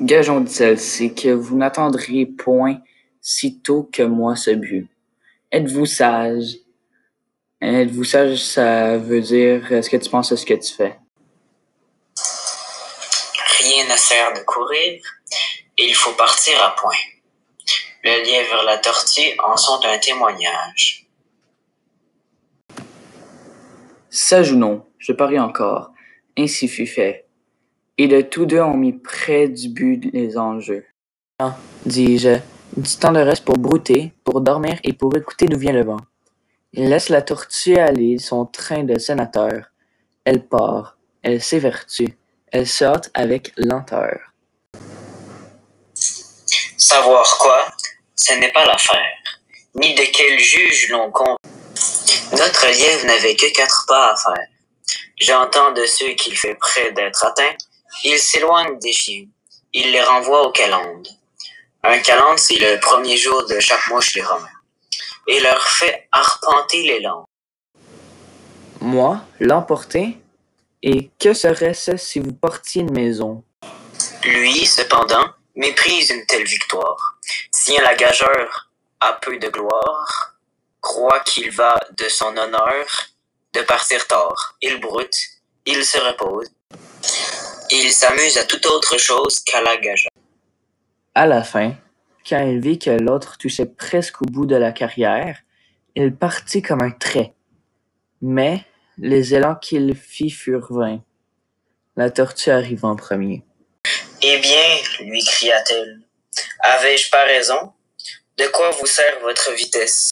Gageons, dit celle-ci, que vous n'attendriez point sitôt que moi ce but. Êtes-vous sage? Êtes-vous sage, ça veut dire est-ce que tu penses à ce que tu fais? Rien ne sert de courir, et il faut partir à point. Le lièvre et la tortue en sont un témoignage. Sage ou non, je parie encore. Ainsi fut fait. Et de tous deux on mit près du but les enjeux. Ah, dis-je, du temps de reste pour brouter, pour dormir et pour écouter d'où vient le vent. Il laisse la tortue aller son train de sénateur. Elle part, elle s'évertue, elle se hâte avec lenteur. Savoir quoi, ce n'est pas l'affaire, ni de quel juge l'on compte. Notre lièvre n'avait que quatre pas à faire. J'entends de ceux qu'il fait près d'être atteint, il s'éloigne des chiens, il les renvoie aux calendes. Un calende, c'est le premier jour de chaque mois chez les Romains, et leur fait arpenter les landes. Moi, l'emporter? Et que serait-ce si vous portiez une maison? Lui, cependant, méprise une telle victoire, tient la gageure à peu de gloire, croit qu'il va de son honneur de partir tard. Il broute, il se repose, il s'amuse à toute autre chose qu'à la gageure. À la fin, quand il vit que l'autre touchait presque au bout de la carrière, il partit comme un trait. Mais les élans qu'il fit furent vains. La tortue arriva en premier. Eh bien, lui cria-t-elle, avais-je pas raison? De quoi vous sert votre vitesse?